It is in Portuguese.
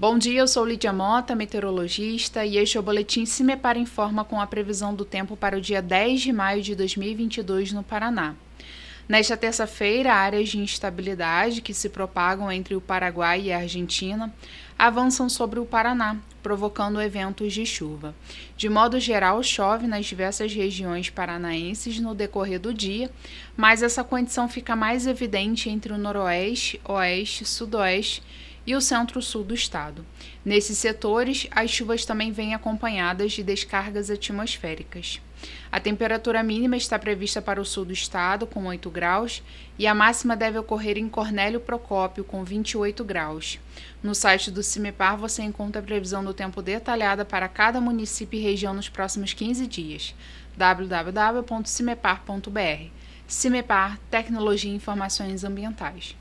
Bom dia, eu sou Lídia Mota, meteorologista, e este é o Boletim Se Me Para Informa com a previsão do tempo para o dia 10 de maio de 2022 no Paraná. Nesta terça-feira, áreas de instabilidade que se propagam entre o Paraguai e a Argentina avançam sobre o Paraná, provocando eventos de chuva. De modo geral, chove nas diversas regiões paranaenses no decorrer do dia, mas essa condição fica mais evidente entre o noroeste, oeste, sudoeste e o centro-sul do estado. Nesses setores, as chuvas também vêm acompanhadas de descargas atmosféricas. A temperatura mínima está prevista para o sul do estado, com 8 graus, e a máxima deve ocorrer em Cornélio Procópio, com 28 graus. No site do CIMEPAR você encontra a previsão do tempo detalhada para cada município e região nos próximos 15 dias. www.cimepar.br CIMEPAR Tecnologia e Informações Ambientais.